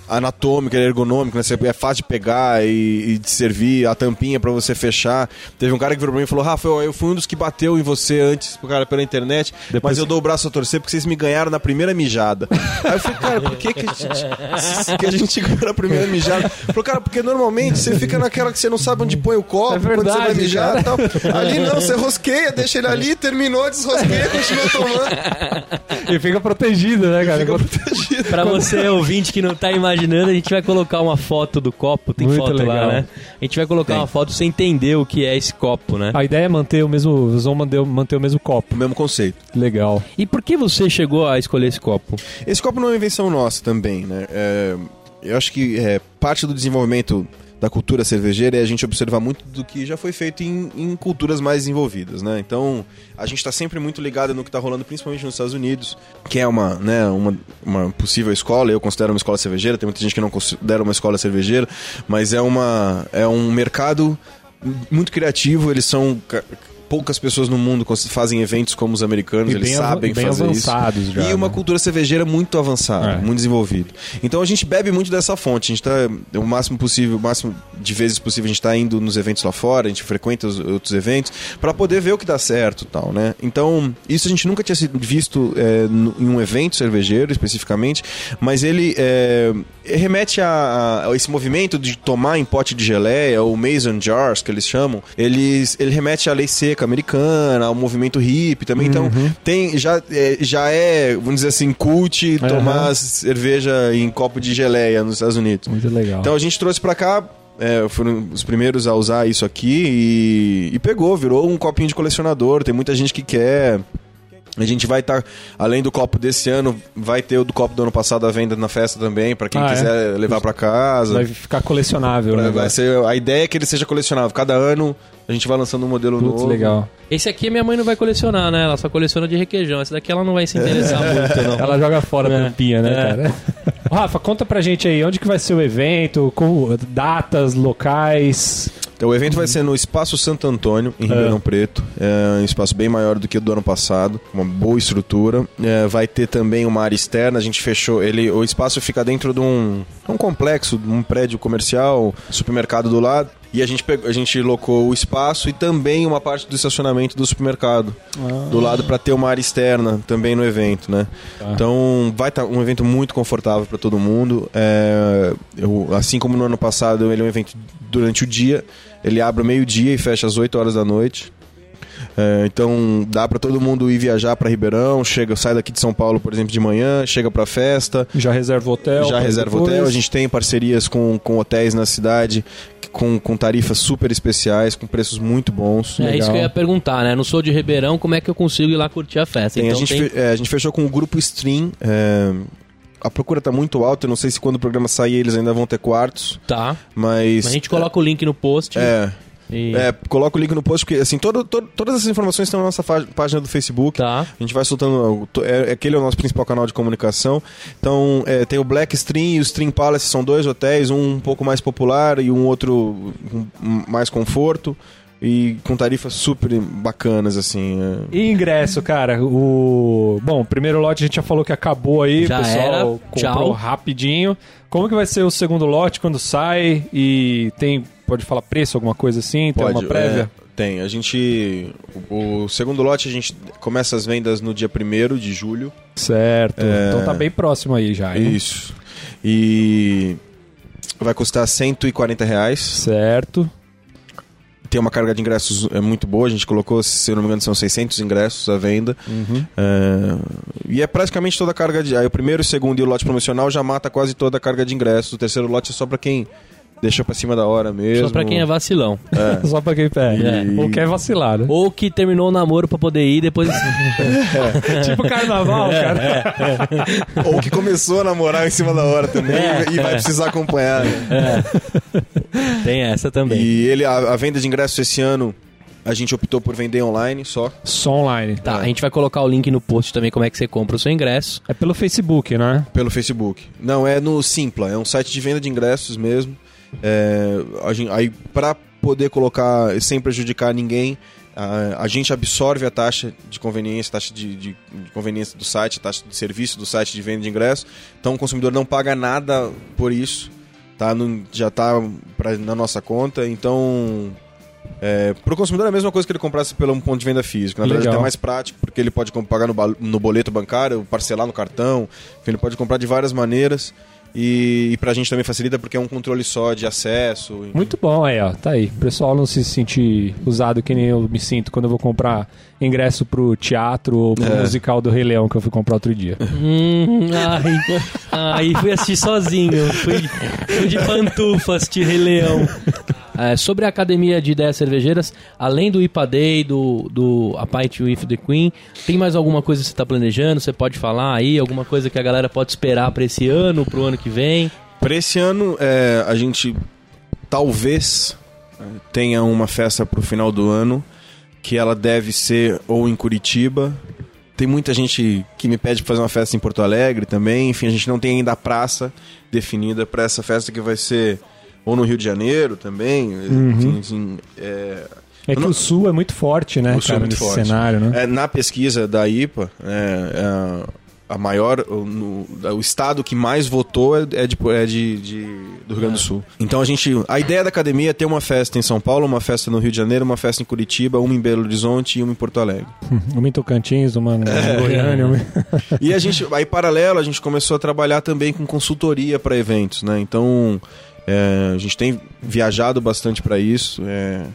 anatômico, ele é ergonômico, né? Você- é fácil de pegar e, e de servir, a tampinha pra você fechar. Teve um cara que virou pra mim e falou: Rafa, eu, eu fui um dos que bateu em você antes, cara, pela internet, Depois- mas eu dou o braço a torcer porque vocês me ganharam na primeira mijada. Aí eu falei, cara, por que, que a gente, que a gente ganhou na primeira mijada? Falou, cara, porque normalmente você fica naquela que você não sabe onde põe o copo, É quando você vai verdade, mijar cara. e tal. Ali não, você rosqueia, deixa ele ali, terminou, desrosqueia, continua tomando. E fica protegido, né, cara? Fica protegido. Pra você, ouvinte, que não tá imaginando, a gente vai colocar uma foto do copo. Tem Muito foto legal. lá, né? A gente vai colocar Tem. uma foto pra você entender o que é esse copo, né? A ideia é manter o mesmo. Vocês vão manter, manter o mesmo copo. O mesmo conceito. Legal. E por que você chegou a escolher esse copo? Esse copo não é uma invenção nossa também, né? É, eu acho que é, parte do desenvolvimento da cultura cervejeira é a gente observar muito do que já foi feito em, em culturas mais desenvolvidas, né? Então, a gente está sempre muito ligado no que está rolando, principalmente nos Estados Unidos, que é uma, né, uma, uma possível escola, eu considero uma escola cervejeira, tem muita gente que não considera uma escola cervejeira, mas é, uma, é um mercado muito criativo, eles são... ca- Poucas pessoas no mundo fazem eventos como os americanos, E eles bem sabem bem fazer isso. avançados já, e uma né? cultura cervejeira muito avançada, É. muito desenvolvida. Então a gente bebe muito dessa fonte. A gente tá o máximo possível, o máximo de vezes possível a gente tá indo nos eventos lá fora, a gente frequenta os outros eventos para poder ver o que dá certo, e tal, né? Então isso a gente nunca tinha sido visto é, em um evento cervejeiro especificamente, mas ele é, remete a, a esse movimento de tomar em pote de geleia, ou mason jars que eles chamam. Eles, ele remete à lei seca americana, ao movimento hippie também. Então tem já é, já é, vamos dizer assim, cult tomar cerveja em copo de geleia nos Estados Unidos. Muito legal. Então a gente trouxe pra cá. é, foram os primeiros a usar isso aqui e, e pegou, virou um copinho de colecionador. Tem muita gente que quer. A gente vai estar, além do copo desse ano, vai ter o do copo do ano passado à venda na festa também, pra quem Ah, é? quiser levar pra casa. Vai ficar colecionável, né? Vai ser, a ideia é que ele seja colecionável. Cada ano a gente vai lançando um modelo Putz, novo. legal. Esse aqui minha mãe não vai colecionar, né? Ela só coleciona de requeijão. Esse daqui ela não vai se interessar muito, não. Ela joga fora a É. tampinha, né, É. cara? Rafa, conta pra gente aí, onde que vai ser o evento, com datas, locais. Então, o evento vai ser no Espaço Santo Antônio, em Ribeirão Preto. É um espaço bem maior do que o do ano passado, uma boa estrutura. É, vai ter também uma área externa, a gente fechou. Ele, o espaço fica dentro de um, um complexo, um prédio comercial, supermercado do lado. E a gente, pegou, a gente locou o espaço e também uma parte do estacionamento do supermercado do lado para ter uma área externa também no evento, né? Então vai estar um evento muito confortável para todo mundo. É, eu- assim como no ano passado, ele é um evento durante o dia. Ele abre ao meio-dia e fecha às 8 horas da noite. É, então dá pra todo mundo ir viajar pra Ribeirão, chega, sai daqui de São Paulo, por exemplo, de manhã, chega pra festa, Já reserva o hotel. já reserva depois. hotel. A gente tem parcerias com, com hotéis na cidade com, com tarifas super especiais, com preços muito bons. É Legal. isso que eu ia perguntar, né? Não sou de Ribeirão, como é que eu consigo ir lá curtir a festa? Tem, então a, gente tem... fe- é, a gente fechou com o grupo Stream. é, a procura tá muito alta, eu não sei se quando o programa sair eles ainda vão ter quartos, Tá. mas. A gente coloca o link no post. É, e... é, coloca o link no post, porque assim, todo, todo- todas essas informações estão na nossa página do Facebook. Tá. A gente vai soltando. É, aquele é o nosso principal canal de comunicação. Então, é, tem o Black Stream e o Stream Palace, são dois hotéis, um um pouco mais popular e um outro com mais conforto. E com tarifas super bacanas, assim. é. E ingresso, cara, o... Bom, o primeiro lote a gente já falou que acabou aí, Já o pessoal era, comprou tchau. rapidinho. Como que vai ser o segundo lote quando sai? E tem, pode falar preço, alguma coisa assim? Tem uma prévia? é, tem. A gente. O, o segundo lote a gente começa as vendas no dia 1 de julho. Certo, É. então tá bem próximo aí já, hein? Isso. E. Vai custar 140 reais. Certo. Tem uma carga de ingressos é, muito boa. A gente colocou, se eu não me engano, são 600 ingressos à venda. É, e é praticamente toda a carga de. Aí o primeiro, o segundo e o lote promocional já mata quase toda a carga de ingressos. O terceiro lote é só pra quem deixa pra cima da hora mesmo. Só pra quem é vacilão. Só pra quem pega. É. Ou quer vacilar, né? Ou que terminou o namoro pra poder ir depois. tipo carnaval, cara. Ou que começou a namorar em cima da hora também É. e vai precisar acompanhar. né? Tem essa também. E ele, a, a venda de ingressos esse ano, a gente optou por vender online só. Só online. Tá, a gente vai colocar o link no post também, como é que você compra o seu ingresso. É pelo Facebook, né? Pelo Facebook. Não, é no Simpla, é um site de venda de ingressos mesmo. É, a gen- aí, para poder colocar sem prejudicar ninguém, a, a gente absorve a taxa de conveniência, taxa de, de- de conveniência do site, taxa de serviço do site de venda de ingressos. Então o consumidor não paga nada por isso, tá? Não- já está na nossa conta. Então é, para o consumidor é a mesma coisa que ele comprasse pelo um ponto de venda físico. Na verdade, Legal. é mais prático, porque ele pode pagar no, no boleto bancário, parcelar no cartão, enfim, ele pode comprar de várias maneiras. E, e pra gente também facilita porque é um controle só de acesso. enfim. Muito bom aí, ó. Tá aí. O pessoal não se sentir usado que nem eu me sinto quando eu vou comprar ingresso pro teatro ou pro É. musical do Rei Leão que eu fui comprar outro dia. Hum, ai, ai, fui assistir sozinho. Fui, fui de pantufa assistir Rei Leão. É, sobre a academia de ideias cervejeiras, além do IPA Day, do, do A Pint with the Queen, tem mais alguma coisa que você está planejando? Você pode falar aí? Alguma coisa que a galera pode esperar para esse ano, pro ano que vem? Pra esse ano, é, a gente talvez é, tenha uma festa pro final do ano, que ela deve ser ou em Curitiba. Tem muita gente que me pede pra fazer uma festa em Porto Alegre também. Enfim, a gente não tem ainda a praça definida pra essa festa que vai ser ou no Rio de Janeiro também. Enfim, assim, é, É que não- o Sul é muito forte, né, O é cara, muito nesse forte. cenário, né? É, na pesquisa da IPA, é, é, a maior, o, no- o estado que mais votou é, é de, é de- de- do Rio Grande do Sul. Então a gente, a ideia da academia é ter uma festa em São Paulo, uma festa no Rio de Janeiro, uma festa em Curitiba, uma em Belo Horizonte e uma em Porto Alegre. Uma em Tocantins, uma em É. Goiânia. uma- E a gente, aí paralelo, a gente começou a trabalhar também com consultoria para eventos, né? Então, é, a gente tem viajado bastante para isso. é,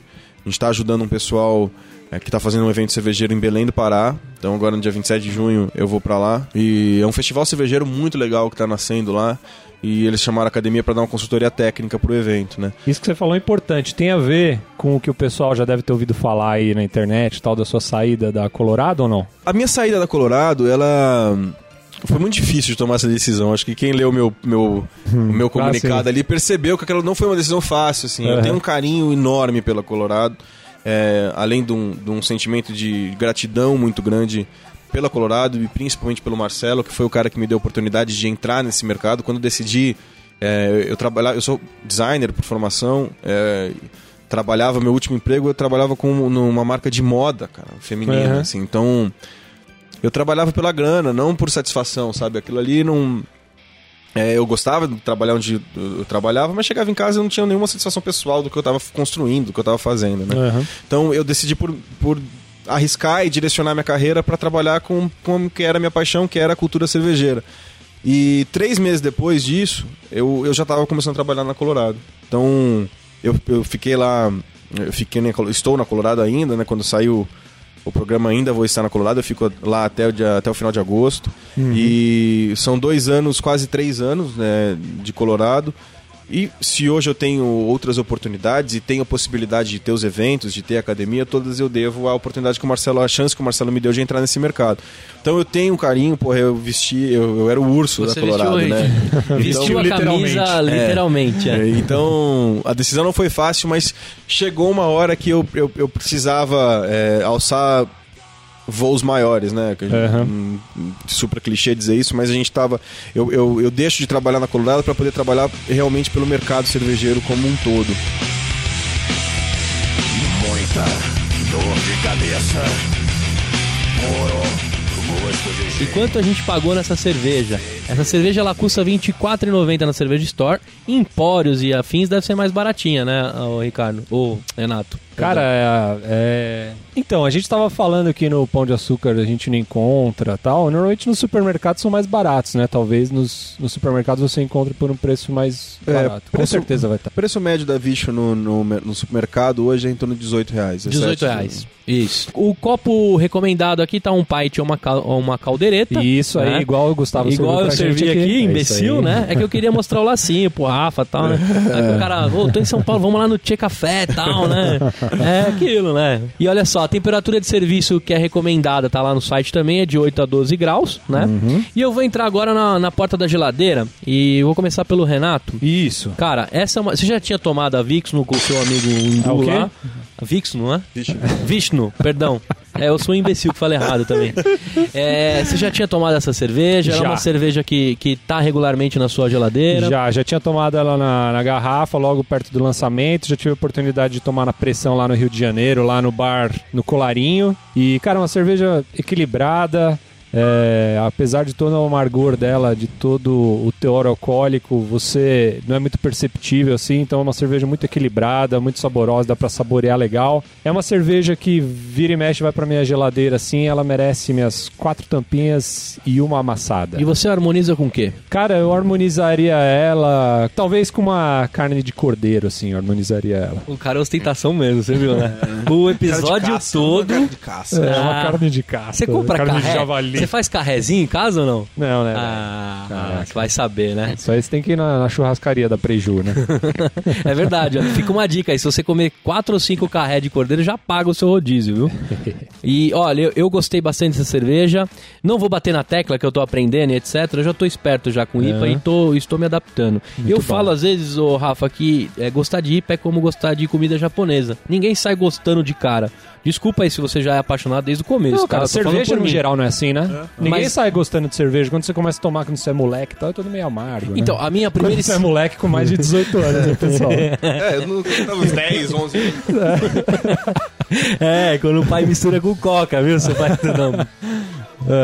a gente está ajudando um pessoal é, que está fazendo um evento cervejeiro em Belém do Pará. Então, agora no dia 27 de junho eu vou para lá. E é um festival cervejeiro muito legal que está nascendo lá. E eles chamaram a academia para dar uma consultoria técnica pro evento, né? Isso que você falou é importante. Tem a ver com o que o pessoal já deve ter ouvido falar aí na internet, tal, da sua saída da Colorado ou não? A minha saída da Colorado, ela foi muito difícil de tomar essa decisão. Acho que quem leu meu meu o meu comunicado sim. ali percebeu que aquela não foi uma decisão fácil. Assim, eu Uhum. tenho um carinho enorme pela Colorado, é, além de um, de um sentimento de gratidão muito grande pela Colorado e principalmente pelo Marcelo, que foi o cara que me deu a oportunidade de entrar nesse mercado. Quando eu decidi, é, eu trabalhar, eu sou designer por formação. é, trabalhava meu último emprego, eu trabalhava com numa marca de moda, cara, feminina, Uhum. assim. Então, eu trabalhava pela grana, não por satisfação, sabe? Aquilo ali não. é, eu gostava de trabalhar onde eu trabalhava, mas chegava em casa e não tinha nenhuma satisfação pessoal do que eu estava construindo, do que eu estava fazendo, né? Uhum. Então eu decidi por, por arriscar e direcionar minha carreira para trabalhar com, com o que era a minha paixão, que era a cultura cervejeira. E três meses depois disso, eu, eu já estava começando a trabalhar na Colorado. Então eu, eu fiquei lá Eu fiquei na, estou na Colorado ainda, né? Quando saiu o programa ainda vou estar na Colorado, eu fico lá até o, dia, até o final de agosto. E são dois anos, quase três anos né, de Colorado. E se hoje eu tenho outras oportunidades e tenho a possibilidade de ter os eventos, de ter a academia, todas eu devo à oportunidade que o Marcelo, a chance que o Marcelo me deu de entrar nesse mercado. Então eu tenho um carinho, porra, eu vesti, eu, eu era o urso Você da Colorado, vestiu, né? vestiu a camisa literalmente. é. É, Então, a decisão não foi fácil, mas chegou uma hora que eu, eu, eu precisava é, alçar voos maiores, né? Que a gente- Aham. hum, super clichê dizer isso, mas a gente tava. Eu, eu, eu deixo de trabalhar na Colorado para poder trabalhar realmente pelo mercado cervejeiro como um todo. Muita dor de cabeça. E quanto a gente pagou nessa cerveja? Essa cerveja ela custa R$ 24,90 na Cerveja Store. Em Empórios e afins deve ser mais baratinha, né, Ricardo? Ô, Renato. Cara, é, é- Então, a gente tava falando aqui no Pão de Açúcar, a gente não encontra tal. Normalmente nos supermercados são mais baratos, né? Talvez nos, nos supermercados você encontre por um preço mais É, barato. Com preço- certeza vai estar. O preço médio da Vicho no, no, no supermercado hoje é em torno de 18 reais. 18 reais. Isso. O copo recomendado aqui tá um pint ou uma, cal- uma caldeireta. Isso aí, né? igual o Gustavo Igual eu servi aqui, É isso imbecil, aí. né? É que eu queria mostrar o lacinho pro Rafa e tal, né? Aí o cara, ô, tô em São Paulo, vamos lá no Tchê Café e tal, né? É aquilo, né? E olha só, a temperatura de serviço que é recomendada, tá lá no site também, é de 8 a 12 graus, né? Uhum. E eu vou entrar agora na, na porta da geladeira e vou começar pelo Renato. Isso. Cara, essa é uma... Você já tinha tomado a Vixno com o seu amigo Hindu quê? lá? A Vixno, não é? Vixe. Vishnu, perdão. É, eu sou um imbecil que falei errado também. É, você já tinha tomado essa cerveja? Ela é Já. uma cerveja que, que tá regularmente na sua geladeira? Já, já tinha tomado ela na, na garrafa logo perto do lançamento. Já tive a oportunidade de tomar na pressão lá no Rio de Janeiro, lá no bar no Colarinho. E, cara, uma cerveja equilibrada. É, apesar de todo o amargor dela, de todo o teor alcoólico, você não é muito perceptível assim. Então é uma cerveja muito equilibrada, muito saborosa, dá pra saborear legal. É uma cerveja que vira e mexe, vai pra minha geladeira assim. Ela merece minhas quatro tampinhas e uma amassada. E você harmoniza com o quê? Cara, eu harmonizaria ela, talvez com uma carne de cordeiro, assim, eu harmonizaria ela. O cara é ostentação mesmo, você viu, né? O episódio todo... de caça. É, uma carne de caça. Você compra carne de carré? javali. Você faz carrezinho em casa ou não? Não, né? Ah, Caraca. vai saber, né? Isso aí você tem que ir na, na churrascaria da Preju, né? É verdade, ó. fica uma dica aí. Se você comer quatro ou cinco carré de cordeiro, já paga o seu rodízio, viu? E olha, eu, eu gostei bastante dessa cerveja. Não vou bater na tecla que eu tô aprendendo e etc. Eu já tô esperto já com IPA É. e tô, estou me adaptando. eu bom. falo às vezes, ô Rafa, que é, gostar de IPA é como gostar de comida japonesa. Ninguém sai gostando de cara. Desculpa aí se você já é apaixonado desde o começo, Não, cara. cara, cerveja no mim. geral não é assim, né? Ninguém Mas- sai gostando de cerveja. Quando você começa a tomar quando você é moleque e tal, é tudo meio amargo. Então, né? a minha Quando primeira. você é moleque com mais de 18 anos, né, pessoal? É, eu não tava uns 10, 11 anos. É, quando o pai mistura com coca, viu? Seu pai não.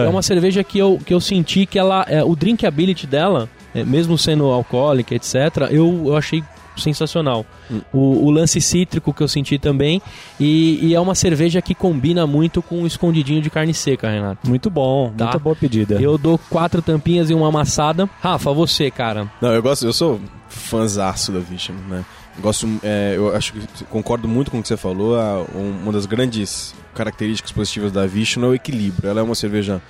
É uma cerveja que eu, que eu senti que ela. É, o drinkability dela, é, mesmo sendo alcoólica, etc., eu, eu achei sensacional. O, o lance cítrico que eu senti também. E, e é uma cerveja que combina muito com o escondidinho de carne seca, Renato. Muito bom, Tá. muito boa pedida. Eu dou quatro tampinhas e uma amassada. Rafa, você, cara. Não, eu gosto, eu sou fãzaço da Vision, né? Gosto, é, eu acho que concordo muito com o que você falou. A, um- uma das grandes características positivas da Vision é o equilíbrio. Ela é uma cerveja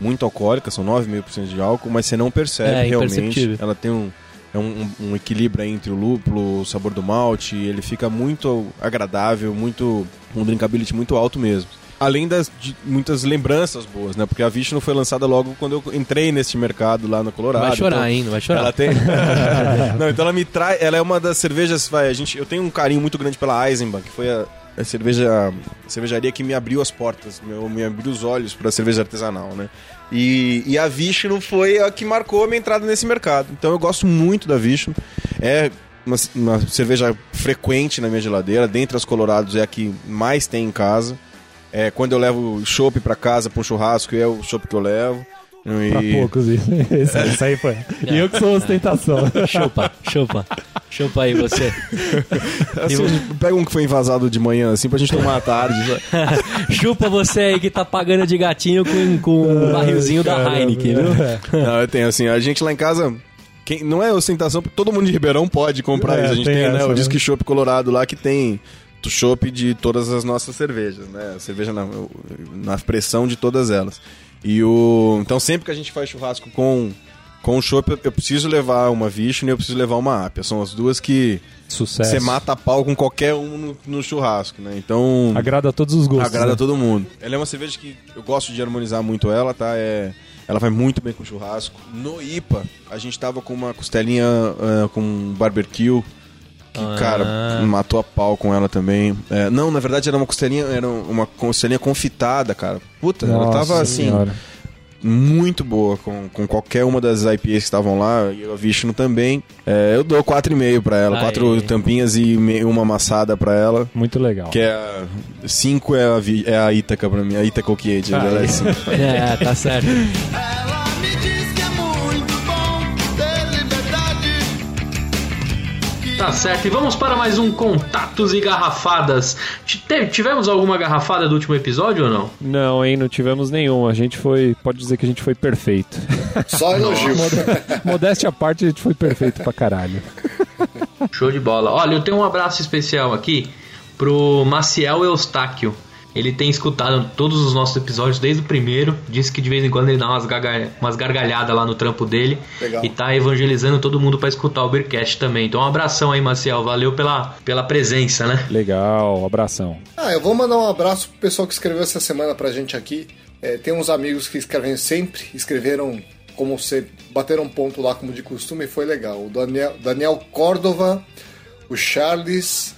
muito alcoólica, são 9,5% de álcool, mas você não percebe É, realmente. Ela tem um, é um, um- equilíbrio entre o lúpulo, o sabor do malte, ele fica muito agradável, muito um drinkability muito alto mesmo. Além das de muitas lembranças boas, né? Porque a Vision foi lançada logo quando eu entrei nesse mercado lá no Colorado. vai chorar, então- hein? Não vai chorar. ela tem. não, então ela me traz. Ela é uma das cervejas. Vai, a gente, eu tenho um carinho muito grande pela Eisenbahn, que foi a, a cerveja, a cervejaria que me abriu as portas, meu, me abriu os olhos para cerveja artesanal, né? E, e a Vishnu foi a que marcou a minha entrada nesse mercado. Então eu gosto muito da Vishnu. É uma, uma cerveja frequente na minha geladeira. Dentre as Colorados é a que mais tem em casa. É, quando eu levo chopp para casa para um churrasco, é o chopp que eu levo. E- Pra poucos, isso. Isso, isso aí foi. E eu que sou ostentação. Chupa, chupa. Chupa aí você. Assim, pega um que foi invasado de manhã, assim, pra gente tomar à tarde. Chupa você aí que tá pagando de gatinho com, com o barrilzinho da. Heineken, viu? Não, eu tenho assim, a gente lá em casa. Quem, não é ostentação, porque todo mundo de Ribeirão pode comprar É, isso. A gente tem tem, né, essa, o né? Disque Shop Colorado lá que tem chopp de todas as nossas cervejas, né? Cerveja na, na pressão de todas elas. E o então sempre que a gente faz churrasco com com o chopp, eu- preciso levar uma Vishnu e eu preciso levar uma Apia. São as duas que Sucesso. você mata a pau com qualquer um no, no churrasco, né? Então Agrada a todos os gostos. agrada né? a todo mundo. Ela é uma cerveja que eu gosto de harmonizar muito ela, tá? É, ela vai muito bem com churrasco. No IPA, a gente tava com uma costelinha ah, com barbecue. Que, Ah. cara, matou a pau com ela também. É, não, na verdade era uma costelinha, era uma costelinha confitada, cara. Puta, ela Nossa tava assim, senhora. Muito boa com, com qualquer uma das IPAs que estavam lá. E a Vishnu também. É, eu dou 4,5 pra ela. Aí. Quatro tampinhas e me- uma amassada pra ela. Muito legal. Que é a 5 é a, é a Ítaca pra mim, a Ítaca ela é é. assim. É, tá certo. Tá certo, e vamos para mais um Contatos e Garrafadas. T- Tivemos alguma garrafada do último episódio ou não? Não, hein? Não tivemos nenhum. A gente foi. Pode dizer que a gente foi perfeito. Só elogio. Modéstia à parte, a gente foi perfeito pra caralho. Show de bola. Olha, eu tenho um abraço especial aqui pro Maciel Eustáquio. Ele tem escutado todos os nossos episódios desde o primeiro. Disse que de vez em quando ele dá umas, umas gargalhadas lá no trampo dele. Legal. E tá evangelizando todo mundo pra escutar o Beercast também. Então um abração aí, Maciel. Valeu pela, pela presença, né? Legal, abração. Ah, eu vou mandar um abraço pro pessoal que escreveu essa semana pra gente aqui. É, tem uns amigos que escrevem sempre, escreveram como sempre, bateram ponto lá como de costume e foi legal. O Daniel, Daniel Córdova, o Charles,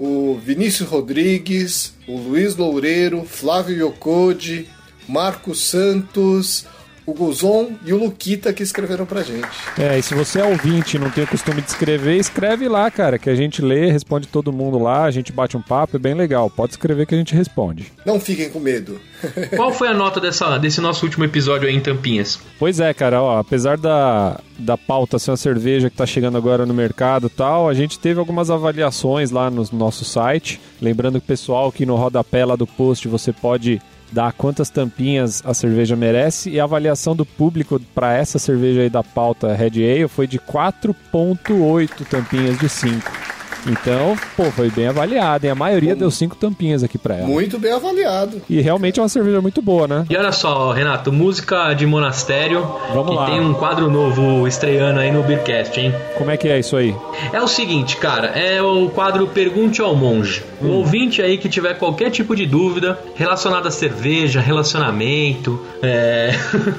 o Vinícius Rodrigues, o Luiz Loureiro, Flávio Yokode, Marcos Santos, o Guzon e o Luquita que escreveram pra gente. É, e se você é ouvinte e não tem o costume de escrever, escreve lá, cara, que a gente lê, responde todo mundo lá, a gente bate um papo, é bem legal. Pode escrever que a gente responde. Não fiquem com medo. Qual foi a nota dessa, desse nosso último episódio aí em Tampinhas? Pois é, cara, ó, apesar da, da pauta ser uma cerveja que tá chegando agora no mercado e tal, a gente teve algumas avaliações lá no nosso site. Lembrando que o pessoal que no rodapé lá do post você pode dar quantas tampinhas a cerveja merece e a avaliação do público para essa cerveja aí da pauta Red Ale foi de 4.8 tampinhas de 5. Então, pô, foi bem avaliada, e a maioria deu 5 tampinhas aqui pra ela. Muito bem avaliado. E realmente é uma cerveja muito boa, né? E olha só, Renato, música de monastério. Vamos que lá. tem um quadro novo estreando aí no Beercast, hein? Como é que é isso aí? É o seguinte, cara, é o quadro Pergunte ao Monge. O ouvinte aí que tiver qualquer tipo de dúvida relacionada a cerveja, relacionamento, é...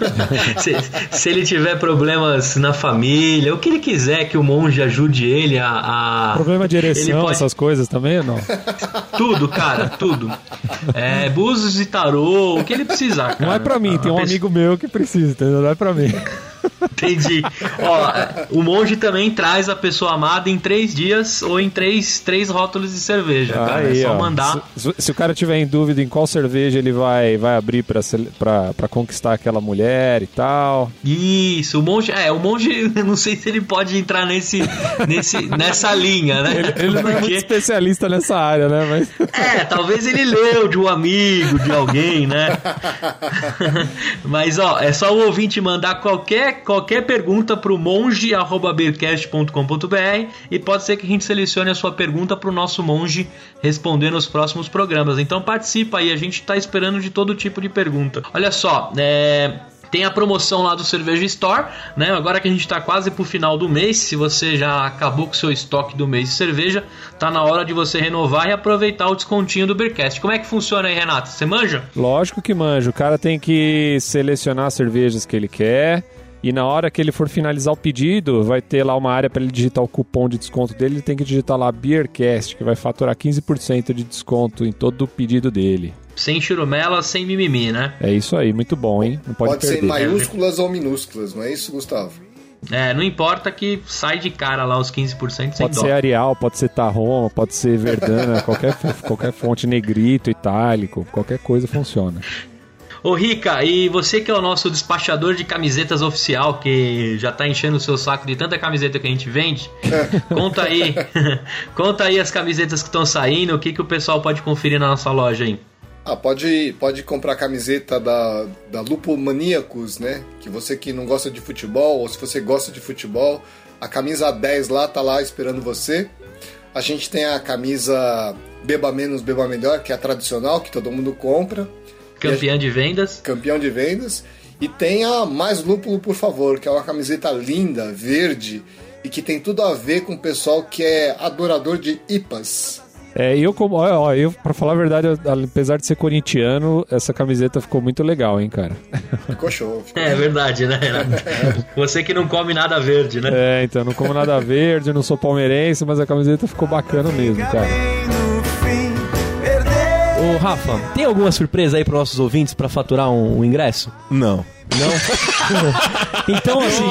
se, se ele tiver problemas na família, o que ele quiser que o monge ajude ele a. a- Problema de ereção, pode- essas coisas também ou não? Tudo, cara, tudo. É, búzios e tarô, o que ele precisar, cara. Não é pra mim, tem um amigo meu que precisa, entendeu? Não é pra mim. Entendi. Ó, o monge também traz a pessoa amada em três dias ou em três, três rótulos de cerveja, cara. é só ó. mandar. Se, se o cara tiver em dúvida em qual cerveja ele vai, vai abrir pra conquistar aquela mulher e tal. Isso, o monge. É, o monge, não sei se ele pode entrar nesse, nesse, nessa linha, né? Ele não é muito Porque- especialista nessa área, né? Mas É, talvez ele leu de um amigo, de alguém, né? Mas ó, é só o ouvinte mandar qualquer, qualquer pergunta pro monge@beercast.com.br e pode ser que a gente selecione a sua pergunta pro nosso monge responder nos próximos programas. Então participa aí, a gente tá esperando de todo tipo de pergunta. Olha só, é, tem a promoção lá do Cerveja Store, né? Agora que a gente tá quase pro final do mês, se você já acabou com o seu estoque do mês de cerveja, tá na hora de você renovar e aproveitar o descontinho do Beercast. Como é que funciona aí, Renato? Você manja? lógico que manja. O cara tem que selecionar as cervejas que ele quer. E na hora que ele for finalizar o pedido, vai ter lá uma área para ele digitar o cupom de desconto dele. Ele tem que digitar lá Beercast, que vai faturar 15% de desconto em todo o pedido dele. Sem churumela, sem mimimi, né? É isso aí, muito bom, hein? Não pode, Pode, ser perder. em maiúsculas ou minúsculas, não é isso, Gustavo? É, não importa que sai de cara lá os 15% sem Pode dó. ser Arial, pode ser Tarroma, pode ser Verdana, qualquer, qualquer fonte negrito, itálico, qualquer coisa funciona. Ô Rica, e você que é o nosso despachador de camisetas oficial, que já tá enchendo o seu saco de tanta camiseta que a gente vende, conta aí, conta aí as camisetas que estão saindo, o que, que o pessoal pode conferir na nossa loja aí. Ah, pode, pode comprar a camiseta da, da Lupo Maníacos, né? Que você que não gosta de futebol, ou se você gosta de futebol, a camisa 10 lá tá lá esperando você. A gente tem a camisa Beba Menos, Beba Melhor, que é a tradicional, que todo mundo compra. Campeã de vendas. campeão de vendas. E tem a Mais Lúpulo, por favor, que é uma camiseta linda, verde, e que tem tudo a ver com o pessoal que é adorador de IPAs. É, eu como, ó, ó, eu pra falar a verdade, eu- apesar de ser corintiano, essa camiseta ficou muito legal, hein, cara. Ficou show. Ficou... É verdade, né? Você que não come nada verde, né? É, então não como nada verde, não sou palmeirense, mas a camiseta ficou bacana mesmo, cara. Ô, Rafa, tem alguma surpresa aí para nossos ouvintes para faturar um, um ingresso? Não. Então, assim,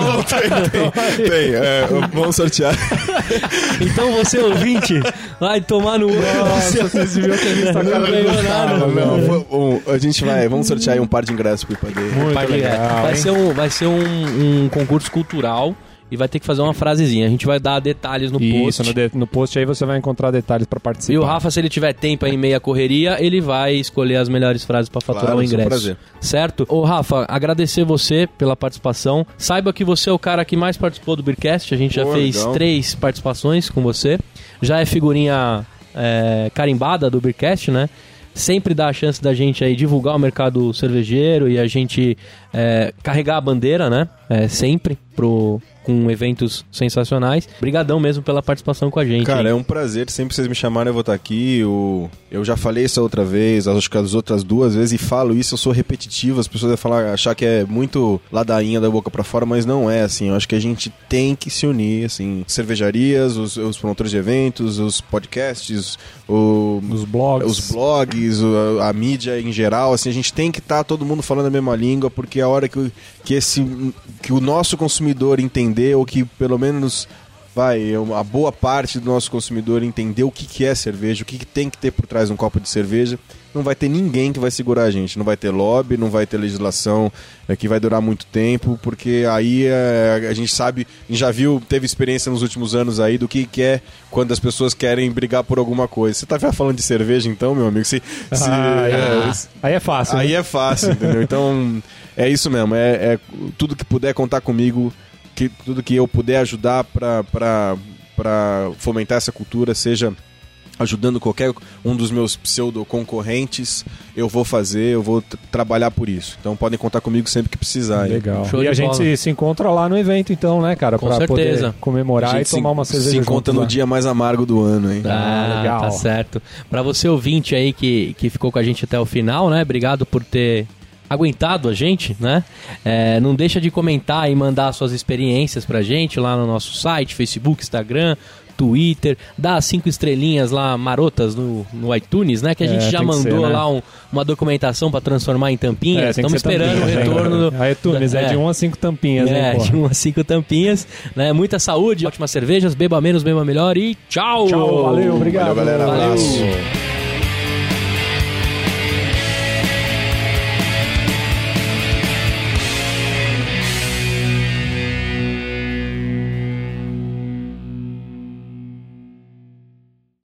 Tem, é, vamos sortear. então você ouvinte vai tomar no Nossa, vocês viram que a gente tá não ganhou nada. Não, vou- um, a gente vai, vamos sortear aí um par de ingressos pro IPAD. Muito Vai, legal, vai hein? ser, um, vai ser um, um concurso cultural e vai ter que fazer uma frasezinha. A gente vai dar detalhes no Isso, post. no, de- no post aí você vai encontrar detalhes pra participar. E o Rafa, se ele tiver tempo aí em meia correria, ele vai escolher as melhores frases pra faturar Claro, o isso é um ingresso. prazer. Certo? Ô, Rafa, agradecer você pela participação. Saiba que você é o cara que mais participou do Beercast. A gente já Pô, fez legal. três participações com você. Já é figurinha é, carimbada do Beercast, né? Sempre dá a chance da gente aí divulgar o mercado cervejeiro e a gente é, carregar a bandeira, né? É, sempre pro, com eventos sensacionais. Obrigadão mesmo pela participação com a gente. Cara, hein? é um prazer. Sempre que vocês me chamarem, eu vou estar aqui. Eu, eu já falei isso outra vez, acho que as outras duas vezes, e falo isso, eu sou repetitivo. As pessoas vão falar, achar que é muito ladainha da boca pra fora, mas não é assim. Eu acho que a gente tem que se unir, assim. Cervejarias, os, os promotores de eventos, os podcasts, o, Os blogs. os blogs, a, a mídia em geral, assim, a gente tem que estar todo mundo falando a mesma língua, porque a hora que, que, esse, que o nosso consumidor entender, ou que pelo menos vai, a boa parte do nosso consumidor entender o que, que é cerveja, o que, que tem que ter por trás de um copo de cerveja, não vai ter ninguém que vai segurar a gente. Não vai ter lobby, não vai ter legislação é, que vai durar muito tempo, porque aí é, a gente sabe, a gente já viu, teve experiência nos últimos anos aí do que, que é quando as pessoas querem brigar por alguma coisa. Você tá falando de cerveja então, meu amigo? Se, se- Ah, é, é. Aí é fácil. Aí né? é fácil, entendeu? Então, é isso mesmo. É, é tudo que puder contar comigo, que, tudo que eu puder ajudar pra fomentar essa cultura, seja ajudando qualquer um dos meus pseudo concorrentes, eu vou fazer, eu vou trabalhar por isso. Então podem contar comigo sempre que precisar. Legal. Show e a gente bola. se, se encontra lá no evento, então, né, cara? Certeza. poder comemorar e gente tomar uma cerveja Se encontra junto no lá. dia mais amargo do ano, hein? Ah, legal. tá certo. Pra você ouvinte aí que, que ficou com a gente até o final, né? Obrigado por ter aguentado a gente, né? É, não deixa de comentar e mandar suas experiências pra gente lá no nosso site, Facebook, Instagram, Twitter, dá as cinco estrelinhas lá marotas no, no iTunes, né? Que a É, gente já tem que mandou ser, né? lá um- uma documentação pra transformar em tampinhas. É, Estamos esperando tampinha, o retorno. né? A iTunes é, de 1 a 5 tampinhas, É, né, pô? de 1 a 5 tampinhas, né? Muita saúde, ótimas cervejas, beba menos, beba melhor e tchau! Tchau, valeu, obrigado. Valeu, galera. Valeu. Abraço.